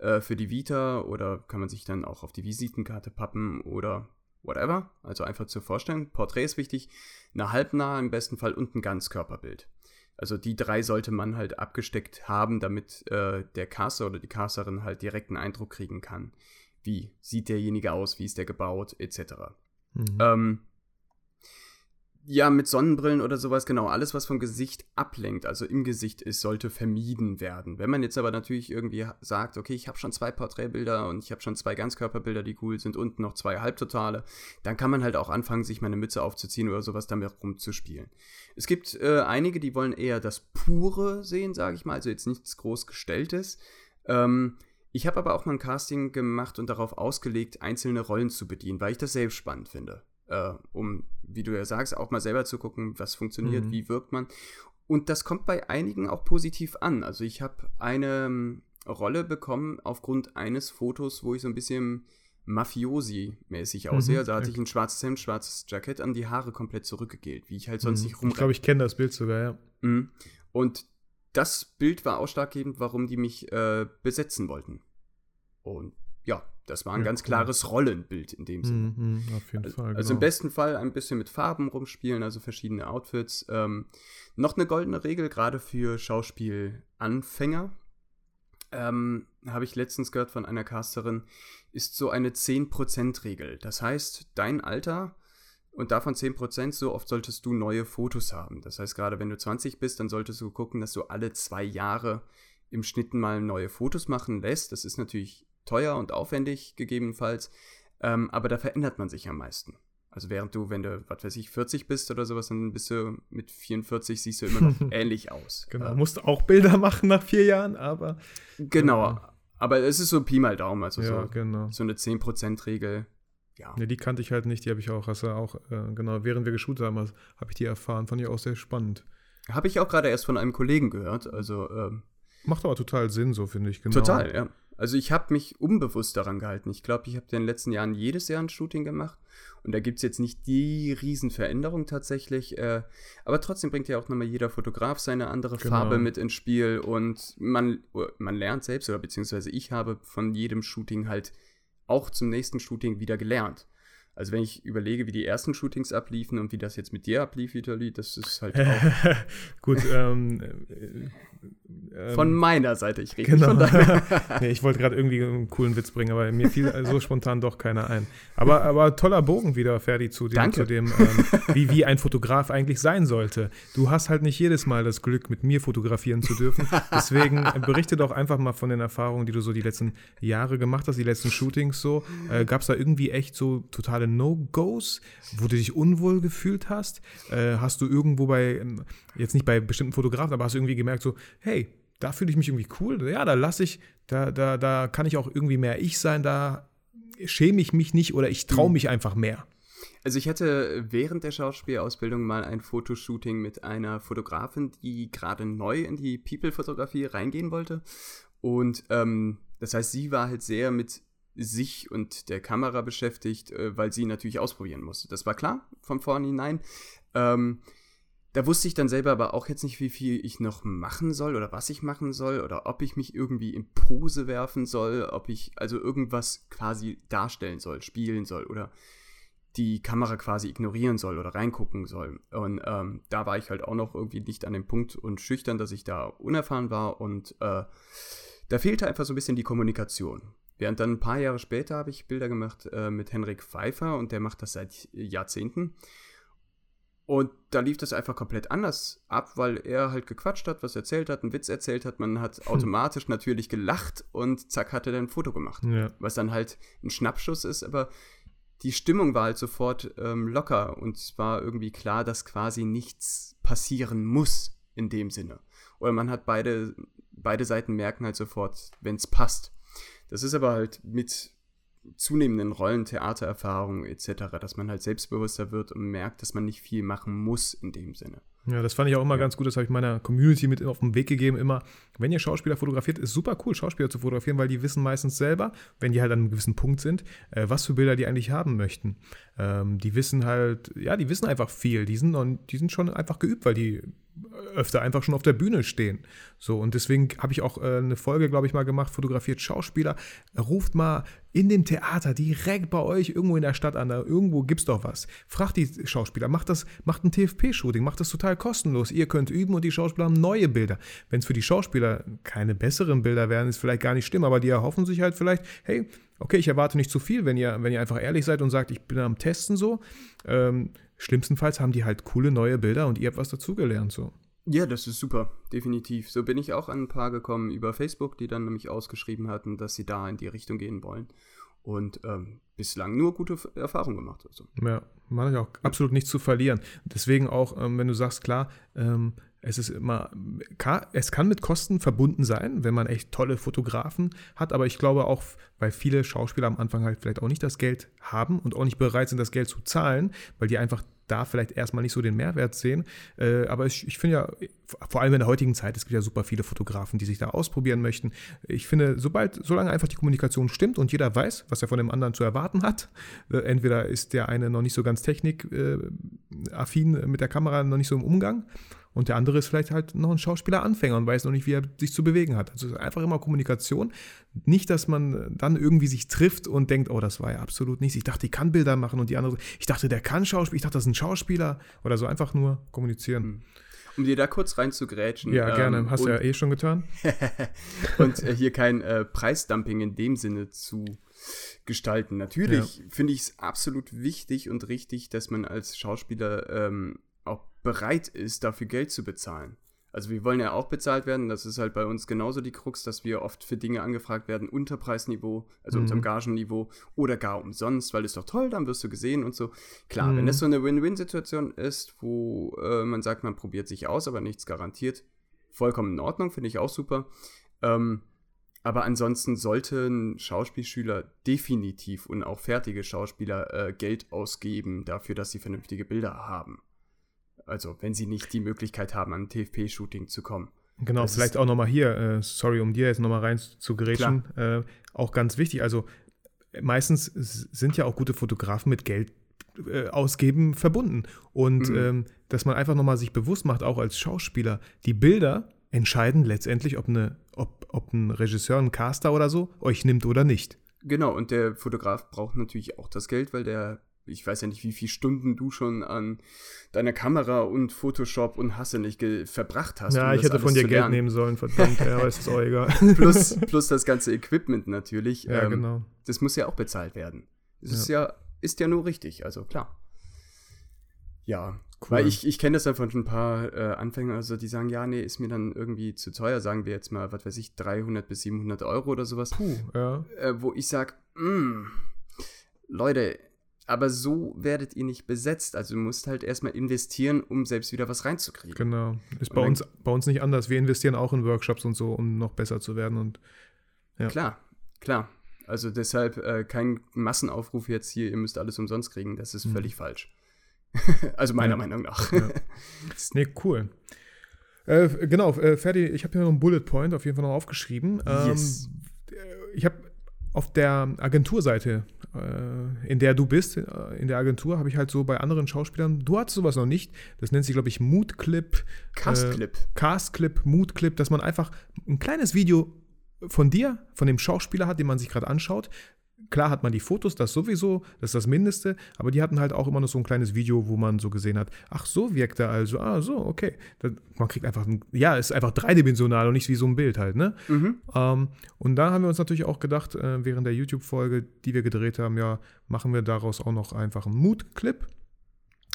äh, für die Vita oder kann man sich dann auch auf die Visitenkarte pappen oder whatever. Also einfach zur Vorstellung. Porträt ist wichtig, eine halbnahe im besten Fall und ein Ganzkörperbild. Also die drei sollte man halt abgesteckt haben, damit äh, der Caster oder die Casterin halt direkt einen Eindruck kriegen kann. Wie sieht derjenige aus, wie ist der gebaut, etc. Mhm. Ähm, ja, mit Sonnenbrillen oder sowas, genau, alles, was vom Gesicht ablenkt, also im Gesicht ist, sollte vermieden werden. Wenn man jetzt aber natürlich irgendwie sagt, okay, ich habe schon zwei Porträtbilder und ich habe schon zwei Ganzkörperbilder, die cool sind und noch zwei Halbtotale, dann kann man halt auch anfangen, sich mal eine Mütze aufzuziehen oder sowas damit rumzuspielen. Es gibt äh, einige, die wollen eher das Pure sehen, sage ich mal, also jetzt nichts groß gestelltes. Ähm, ich habe aber auch mal ein Casting gemacht und darauf ausgelegt, einzelne Rollen zu bedienen, weil ich das selbst spannend finde äh, um, wie du ja sagst, auch mal selber zu gucken, was funktioniert, mhm. wie wirkt man. Und das kommt bei einigen auch positiv an. Also ich habe eine ähm, Rolle bekommen aufgrund eines Fotos, wo ich so ein bisschen Mafiosi-mäßig mhm, aussehe. Mhm, da hatte ich ein schwarzes Hemd, schwarzes Jackett an, die Haare komplett zurückgegelt, wie ich halt sonst mhm. nicht rumrenne. Ich glaube, ich kenne das Bild sogar, ja. Mhm. Und das Bild war ausschlaggebend, warum die mich äh, besetzen wollten. Und das war ein ja, ganz klares. Rollenbild in dem Sinne. Mhm, auf jeden also, Fall. Also im besten Fall ein bisschen mit Farben rumspielen, also verschiedene Outfits. Ähm, noch eine goldene Regel, gerade für Schauspielanfänger, ähm, habe ich letztens gehört von einer Casterin, ist so eine 10%-Regel. Das heißt, dein Alter und davon 10%, so oft solltest du neue Fotos haben. Das heißt, gerade wenn du 20 bist, dann solltest du gucken, dass du alle zwei Jahre im Schnitt mal neue Fotos machen lässt. Das ist natürlich teuer und aufwendig gegebenenfalls, ähm, aber da verändert man sich am meisten. Also während du, wenn du, was weiß ich, 40 bist oder sowas, dann bist du mit 44 siehst du immer noch ähnlich aus. Genau, äh, musst auch Bilder machen nach vier Jahren, aber. Genau, äh, aber es ist so Pi mal Daumen, also ja, so, genau. so eine 10%-Regel. Ja. Ne, die kannte ich halt nicht, die habe ich auch, hast du auch, äh, genau, während wir geshootet haben, habe ich die erfahren, fand ich auch sehr spannend. Habe ich auch gerade erst von einem Kollegen gehört, also. Ähm, Macht aber total Sinn, so finde ich, genau. Total, ja. Also ich habe mich unbewusst daran gehalten. Ich glaube, ich habe in den letzten Jahren jedes Jahr ein Shooting gemacht. Und da gibt es jetzt nicht die Riesenveränderung tatsächlich. Äh, aber trotzdem bringt ja auch nochmal jeder Fotograf seine andere genau. Farbe mit ins Spiel. Und man, man lernt selbst, oder beziehungsweise ich habe von jedem Shooting halt auch zum nächsten Shooting wieder gelernt. Also wenn ich überlege, wie die ersten Shootings abliefen und wie das jetzt mit dir ablief, Vitali, das ist halt auch... Gut, ähm, äh, ähm, von meiner Seite, ich rede genau. von deiner. nee, ich wollte gerade irgendwie einen coolen Witz bringen, aber mir fiel so spontan doch keiner ein. Aber, aber toller Bogen wieder, Ferdi, zu dem, Danke. zu dem ähm, wie, wie ein Fotograf eigentlich sein sollte. Du hast halt nicht jedes Mal das Glück, mit mir fotografieren zu dürfen. Deswegen berichte doch einfach mal von den Erfahrungen, die du so die letzten Jahre gemacht hast, die letzten Shootings so. Äh, Gab es da irgendwie echt so totale No-Gos, wo du dich unwohl gefühlt hast? Äh, hast du irgendwo bei, ähm, jetzt nicht bei bestimmten Fotografen, aber hast du irgendwie gemerkt, so, hey, da fühle ich mich irgendwie cool. Ja, da lasse ich, da, da, da kann ich auch irgendwie mehr ich sein, da schäme ich mich nicht oder ich traue mhm. mich einfach mehr. Also ich hatte während der Schauspielausbildung mal ein Fotoshooting mit einer Fotografin, die gerade neu in die People-Fotografie reingehen wollte. Und ähm, das heißt, sie war halt sehr mit sich und der Kamera beschäftigt, äh, weil sie natürlich ausprobieren musste. Das war klar von vornherein. Ähm, da wusste ich dann selber aber auch jetzt nicht, wie viel ich noch machen soll oder was ich machen soll oder ob ich mich irgendwie in Pose werfen soll, ob ich also irgendwas quasi darstellen soll, spielen soll oder die Kamera quasi ignorieren soll oder reingucken soll. Und ähm, da war ich halt auch noch irgendwie nicht an dem Punkt und schüchtern, dass ich da unerfahren war und äh, da fehlte einfach so ein bisschen die Kommunikation. Während dann ein paar Jahre später habe ich Bilder gemacht äh, mit Henrik Pfeiffer und der macht das seit Jahrzehnten. Und da lief das einfach komplett anders ab, weil er halt gequatscht hat, was erzählt hat, einen Witz erzählt hat. Man hat automatisch natürlich gelacht und zack, hat er dann ein Foto gemacht. Ja. Was dann halt ein Schnappschuss ist, aber die Stimmung war halt sofort ähm, locker und es war irgendwie klar, dass quasi nichts passieren muss in dem Sinne. Oder man hat beide, beide Seiten merken halt sofort, wenn es passt. Das ist aber halt mit zunehmenden Rollen, Theatererfahrung etc., dass man halt selbstbewusster wird und merkt, dass man nicht viel machen muss in dem Sinne. Ja, das fand ich auch immer ganz gut. Das habe ich meiner Community mit auf den Weg gegeben. Immer, wenn ihr Schauspieler fotografiert, ist super cool, Schauspieler zu fotografieren, weil die wissen meistens selber, wenn die halt an einem gewissen Punkt sind, äh, was für Bilder die eigentlich haben möchten. Ähm, die wissen halt, ja, die wissen einfach viel. Die sind, und die sind schon einfach geübt, weil die öfter einfach schon auf der Bühne stehen. So, und deswegen habe ich auch äh, eine Folge, glaube ich, mal gemacht, fotografiert Schauspieler. Ruft mal in dem Theater direkt bei euch irgendwo in der Stadt an, da irgendwo gibt es doch was. Fragt die Schauspieler, macht das, macht ein TFP-Shooting, macht das total kostenlos. Ihr könnt üben und die Schauspieler haben neue Bilder. Wenn es für die Schauspieler keine besseren Bilder wären, ist vielleicht gar nicht schlimm, aber die erhoffen sich halt vielleicht, hey, okay, ich erwarte nicht zu viel, wenn ihr, wenn ihr einfach ehrlich seid und sagt, ich bin am Testen so. Ähm, schlimmstenfalls haben die halt coole neue Bilder und ihr habt was dazugelernt so. Ja, das ist super, definitiv. So bin ich auch an ein paar gekommen über Facebook, die dann nämlich ausgeschrieben hatten, dass sie da in die Richtung gehen wollen. Und ähm, bislang nur gute Erfahrungen gemacht. Also. Ja, man hat ja auch absolut nichts zu verlieren. Deswegen auch, ähm, wenn du sagst, klar, ähm, es ist immer, es kann mit Kosten verbunden sein, wenn man echt tolle Fotografen hat, aber ich glaube auch, weil viele Schauspieler am Anfang halt vielleicht auch nicht das Geld haben und auch nicht bereit sind, das Geld zu zahlen, weil die einfach da vielleicht erstmal nicht so den Mehrwert sehen. Äh, aber ich, ich finde ja, vor allem in der heutigen Zeit, es gibt ja super viele Fotografen, die sich da ausprobieren möchten. Ich finde, sobald, solange einfach die Kommunikation stimmt und jeder weiß, was er von dem anderen zu erwarten hat, äh, entweder ist der eine noch nicht so ganz technikaffin äh, mit der Kamera, noch nicht so im Umgang und der andere ist vielleicht halt noch ein Schauspieler-Anfänger und weiß noch nicht, wie er sich zu bewegen hat. Also einfach immer Kommunikation. Nicht, dass man dann irgendwie sich trifft und denkt, oh, das war ja absolut nichts. Ich dachte, die kann Bilder machen und die andere, ich dachte, der kann Schauspiel, ich dachte, das ist ein Schauspieler oder so einfach nur kommunizieren. Hm. Um dir da kurz rein zu grätschen. Ja, gerne. Ähm, Hast du ja eh schon getan. und äh, hier kein äh, Preisdumping in dem Sinne zu gestalten. Natürlich ja. finde ich es absolut wichtig und richtig, dass man als Schauspieler ähm, auch bereit ist, dafür Geld zu bezahlen. Also wir wollen ja auch bezahlt werden, das ist halt bei uns genauso die Krux, dass wir oft für Dinge angefragt werden unter Preisniveau, also mhm. unterm Gagenniveau oder gar umsonst, weil es doch toll, dann wirst du gesehen und so. Klar, mhm. wenn das so eine Win-Win-Situation ist, wo äh, man sagt, man probiert sich aus, aber nichts garantiert, vollkommen in Ordnung, finde ich auch super. Ähm, aber ansonsten sollten Schauspielschüler definitiv und auch fertige Schauspieler äh, Geld ausgeben dafür, dass sie vernünftige Bilder haben. Also, wenn sie nicht die Möglichkeit haben, an ein TFP-Shooting zu kommen. Genau, das vielleicht auch nochmal hier, äh, sorry, um dir jetzt nochmal rein zu gerätschen, äh, auch ganz wichtig. Also, meistens sind ja auch gute Fotografen mit Geld äh, ausgeben verbunden. Und mhm. ähm, dass man einfach nochmal sich bewusst macht, auch als Schauspieler, die Bilder entscheiden letztendlich, ob, eine, ob, ob ein Regisseur, ein Caster oder so euch nimmt oder nicht. Genau, und der Fotograf braucht natürlich auch das Geld, weil der ich weiß ja nicht, wie viele Stunden du schon an deiner Kamera und Photoshop und Hasse nicht verbracht hast. Ja, um ich hätte von dir Geld nehmen sollen, verdammt, ja, ist auch egal. plus, plus das ganze Equipment natürlich. Ja, ähm, genau. Das muss ja auch bezahlt werden. Das ja. ist ja, ist ja nur richtig, also klar. Ja, cool. weil ich, ich kenne das ja von ein paar äh, Anfängern, also die sagen, ja, nee, ist mir dann irgendwie zu teuer, sagen wir jetzt mal, was weiß ich, 300 bis 700 Euro oder sowas. Puh, ja. Äh, wo ich sage, mm, Leute, aber so werdet ihr nicht besetzt. Also du musst halt erstmal investieren, um selbst wieder was reinzukriegen. Genau. Ist bei uns, bei uns nicht anders. Wir investieren auch in Workshops und so, um noch besser zu werden. Und, ja. Klar, klar. Also deshalb äh, kein Massenaufruf jetzt hier, ihr müsst alles umsonst kriegen. Das ist mhm. völlig falsch. also meiner ja. Meinung nach. Ja. nee, cool. Äh, genau, äh, Ferdi, ich habe hier noch einen Bullet Point auf jeden Fall noch aufgeschrieben. Ähm, yes. Ich habe auf der Agenturseite in der du bist, äh, in der Agentur, habe ich halt so bei anderen Schauspielern, du hattest sowas noch nicht, das nennt sich, glaube ich, Moodclip. Castclip. Äh, Castclip, Moodclip, dass man einfach ein kleines Video von dir, von dem Schauspieler hat, den man sich gerade anschaut, Klar hat man die Fotos, das sowieso, das ist das Mindeste, aber die hatten halt auch immer noch so ein kleines Video, wo man so gesehen hat, ach, so wirkt er also, ah, so, okay. man kriegt einfach, ein, ja, ist einfach dreidimensional und nicht wie so ein Bild halt, ne? Mhm. Ähm, und da haben wir uns natürlich auch gedacht, äh, während der YouTube-Folge, die wir gedreht haben, ja, machen wir daraus auch noch einfach einen Mood-Clip.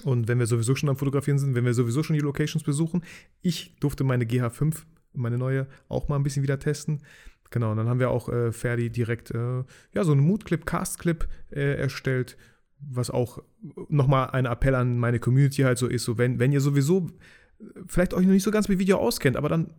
Und wenn wir sowieso schon am Fotografieren sind, wenn wir sowieso schon die Locations besuchen, ich durfte meine GH5, meine neue, auch mal ein bisschen wieder testen. Genau, und dann haben wir auch äh, Ferdi direkt äh, ja, so einen Mood-Clip, Cast-Clip äh, erstellt, was auch nochmal ein Appell an meine Community halt so ist, so wenn, wenn ihr sowieso vielleicht euch noch nicht so ganz mit Video auskennt, aber dann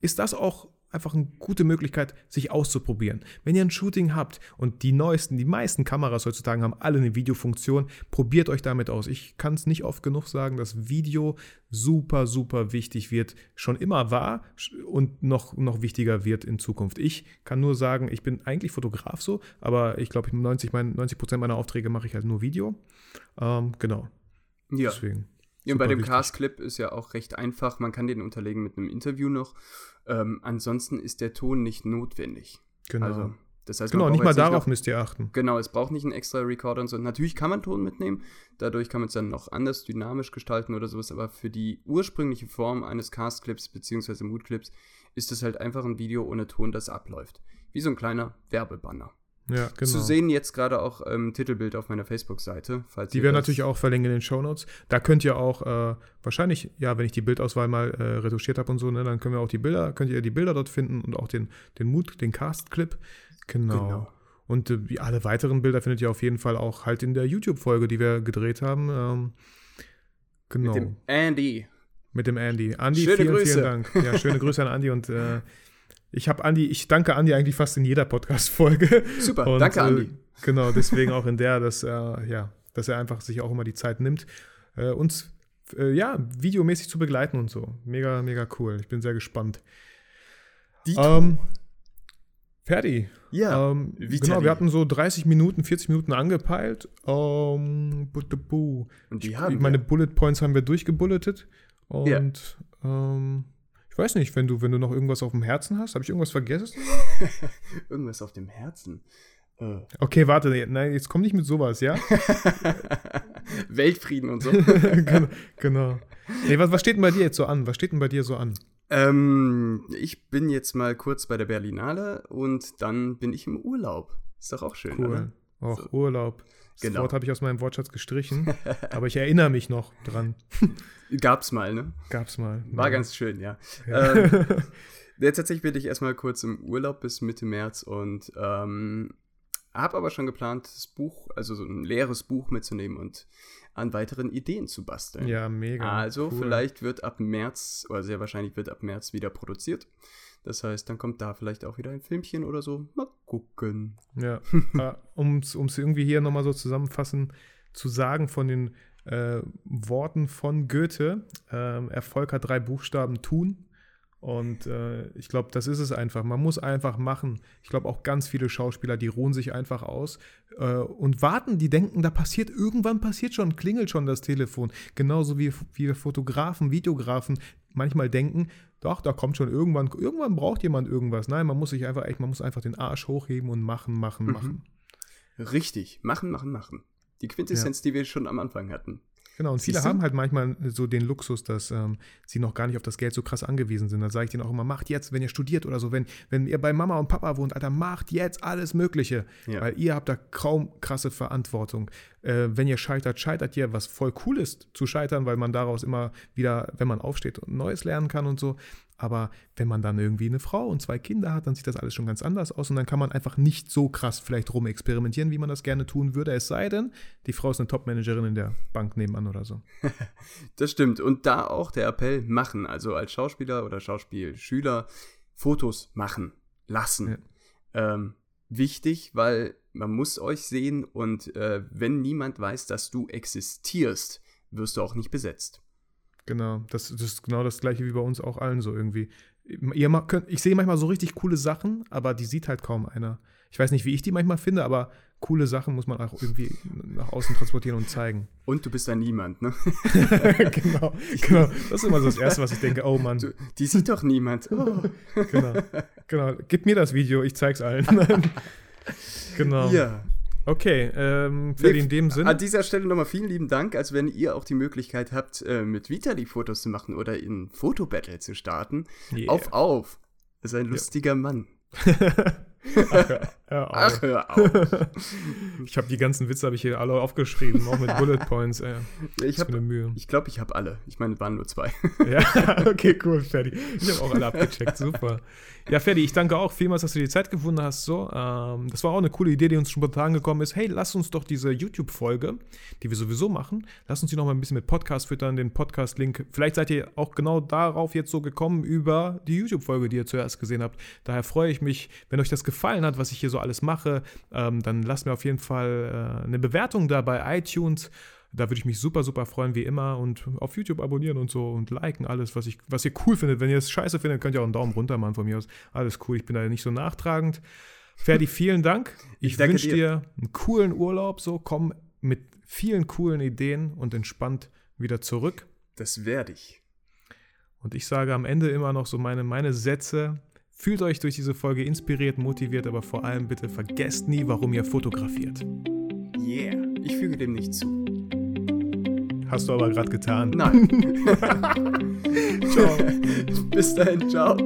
ist das auch einfach eine gute Möglichkeit, sich auszuprobieren. Wenn ihr ein Shooting habt und die neuesten, die meisten Kameras heutzutage haben alle eine Videofunktion, probiert euch damit aus. Ich kann es nicht oft genug sagen, dass Video super, super wichtig wird, schon immer war und noch, noch wichtiger wird in Zukunft. Ich kann nur sagen, ich bin eigentlich Fotograf so, aber ich glaube, 90, 90 Prozent meiner Aufträge mache ich halt nur Video. Ähm, genau. Ja. Deswegen. Ja, und bei dem. Cast-Clip ist ja auch recht einfach. Man kann den unterlegen mit einem Interview noch. Ähm, ansonsten ist der Ton nicht notwendig. Genau. Also, das heißt, genau, nicht mal darauf noch, müsst ihr achten. Genau, es braucht nicht einen extra Recorder und so. Natürlich kann man Ton mitnehmen. Dadurch kann man es dann noch anders dynamisch gestalten oder sowas. Aber für die ursprüngliche Form eines Cast-Clips bzw. Mood-Clips ist es halt einfach ein Video ohne Ton, das abläuft. Wie so ein kleiner Werbebanner. Ja, genau. Zu sehen jetzt gerade auch ähm, Titelbild auf meiner Facebook-Seite. falls Die werden natürlich auch verlinkt in den Shownotes. Da könnt ihr auch äh, wahrscheinlich, ja, wenn ich die Bildauswahl mal äh, retuschiert habe und so, ne, dann können wir auch die Bilder, könnt ihr die Bilder dort finden und auch den, den Mut, den Cast-Clip. Genau. Genau. Und äh, alle weiteren Bilder findet ihr auf jeden Fall auch halt in der YouTube-Folge, die wir gedreht haben. Ähm, genau. Mit dem Andy. Mit dem Andy. Andy, Schöne vielen, Grüße. vielen Dank. Ja, schöne Grüße an Andy und äh, ich habe Andy, ich danke Andy eigentlich fast in jeder Podcast-Folge. Super, Und, danke äh, Andy. Genau, deswegen auch in der, dass er, ja, dass er einfach sich auch immer die Zeit nimmt, äh, uns äh, ja, videomäßig zu begleiten und so. Mega, mega cool. Ich bin sehr gespannt. Ähm, Ferdi. ja, Ähm, genau, wir hatten so 30 Minuten, 40 Minuten angepeilt. Ähm, bu- und die ich haben meine wir. Bullet Points haben wir durchgebulletet. Ja. Und ähm, ich weiß nicht, wenn du, wenn du noch irgendwas auf dem Herzen hast, habe ich irgendwas vergessen? irgendwas auf dem Herzen. Äh. Okay, warte, nein, jetzt komm nicht mit sowas, ja? Weltfrieden und so. genau. genau. Nee, was, was steht denn bei dir jetzt so an? Was steht denn bei dir so an? ähm, ich bin jetzt mal kurz bei der Berlinale und dann bin ich im Urlaub. Ist doch auch schön, Cool. oder? Auch So. Urlaub. Das Genau. Wort habe ich aus meinem Wortschatz gestrichen, aber ich erinnere mich noch dran. Gab's mal, ne? Gab's mal. War Ja. ganz schön, ja. Ja. Ähm, tatsächlich bin ich erstmal kurz im Urlaub bis Mitte März und ähm, habe aber schon geplant, das Buch, also so ein leeres Buch mitzunehmen und an weiteren Ideen zu basteln. ja, mega. Also cool. vielleicht wird ab März, oder sehr wahrscheinlich wird ab März wieder produziert. Das heißt, dann kommt da vielleicht auch wieder ein Filmchen oder so. Mal gucken. Ja, um es irgendwie hier nochmal so zusammenfassen, zu sagen von den äh, Worten von Goethe, ähm, Erfolg hat drei Buchstaben tun. Und äh, ich glaube, das ist es einfach. Man muss einfach machen. Ich glaube, auch ganz viele Schauspieler, die ruhen sich einfach aus äh, und warten, die denken, da passiert, irgendwann passiert schon, klingelt schon das Telefon. Genauso wie, wie wir Fotografen, Videografen manchmal denken, doch, da kommt schon irgendwann, irgendwann braucht jemand irgendwas. Nein, man muss sich einfach, echt, man muss einfach den Arsch hochheben und machen, machen, Mhm. machen. Richtig. Machen, machen, machen. Die Quintessenz, die wir schon am Anfang hatten. Genau, und viele Siehst haben halt manchmal so den Luxus, dass ähm, sie noch gar nicht auf das Geld so krass angewiesen sind. Da sage ich denen auch immer, macht jetzt, wenn ihr studiert oder so, wenn, wenn ihr bei Mama und Papa wohnt, Alter, macht jetzt alles Mögliche. Ja. Weil ihr habt da kaum krasse Verantwortung. Äh, wenn ihr scheitert, scheitert ihr, was voll cool ist, zu scheitern, weil man daraus immer wieder, wenn man aufsteht, Neues lernen kann und so. Aber wenn man dann irgendwie eine Frau und zwei Kinder hat, dann sieht das alles schon ganz anders aus und dann kann man einfach nicht so krass vielleicht rumexperimentieren, wie man das gerne tun würde. Es sei denn, die Frau ist eine Top-Managerin in der Bank nebenan oder so. Das stimmt. Und da auch der Appell machen. Also als Schauspieler oder Schauspielschüler Fotos machen lassen. Ähm, wichtig, weil man muss euch sehen und äh, wenn niemand weiß, dass du existierst, wirst du auch nicht besetzt. Genau, das, das ist genau das gleiche wie bei uns auch allen so irgendwie. Könnt, ich sehe manchmal so richtig coole Sachen, aber die sieht halt kaum einer. Ich weiß nicht, wie ich die manchmal finde, aber coole Sachen muss man auch irgendwie nach außen transportieren und zeigen. Und du bist da niemand, ne? genau, genau. Das ist immer so das Erste, was ich denke, oh Mann, Du, die sieht doch niemand. Oh. genau, genau. Gib mir das Video, ich zeig's allen. genau. Ja. Okay, ähm, für Nee, in dem Sinne. An dieser Stelle nochmal vielen lieben Dank. Also wenn ihr auch die Möglichkeit habt, äh, mit Vitali Fotos zu machen oder in Fotobattle zu starten, Yeah. auf, auf. Ist ein lustiger Mann. Ach, ja. Hör auf. Ach, hör auf. Ich habe die ganzen Witze habe ich hier alle aufgeschrieben, auch mit Bullet Points. Ey. ich habe Mühe. ich glaube, ich habe alle. Ich meine, es waren nur zwei. Ja, okay, cool, Ferdi. Ich habe auch alle abgecheckt, super. Ja, Ferdi, ich danke auch vielmals, dass du die Zeit gefunden hast. So, ähm, das war auch eine coole Idee, die uns spontan gekommen ist. Hey, lass uns doch diese YouTube-Folge, die wir sowieso machen, lass uns die noch mal ein bisschen mit Podcast füttern, den Podcast-Link. Vielleicht seid ihr auch genau darauf jetzt so gekommen über die YouTube-Folge, die ihr zuerst gesehen habt. Daher freue ich mich, wenn euch das gefallen hat, was ich hier so alles mache, ähm, dann lasst mir auf jeden Fall äh, eine Bewertung da bei iTunes. Da würde ich mich super, super freuen, wie immer. Und auf YouTube abonnieren und so und liken alles, was, ich, was ihr cool findet. Wenn ihr es scheiße findet, könnt ihr auch einen Daumen runter machen von mir aus. Alles cool, ich bin da nicht so nachtragend. Ferdi, vielen Dank. Ich, Ich wünsche dir. dir einen coolen Urlaub. So, komm mit vielen coolen Ideen und entspannt wieder zurück. Das werde ich. Und ich sage am Ende immer noch so meine, meine Sätze. Fühlt euch durch diese Folge inspiriert, motiviert, aber vor allem bitte vergesst nie, warum ihr fotografiert. Yeah. Ich füge dem nicht zu. Hast du aber gerade getan. Nein. Ciao. Bis dahin, ciao.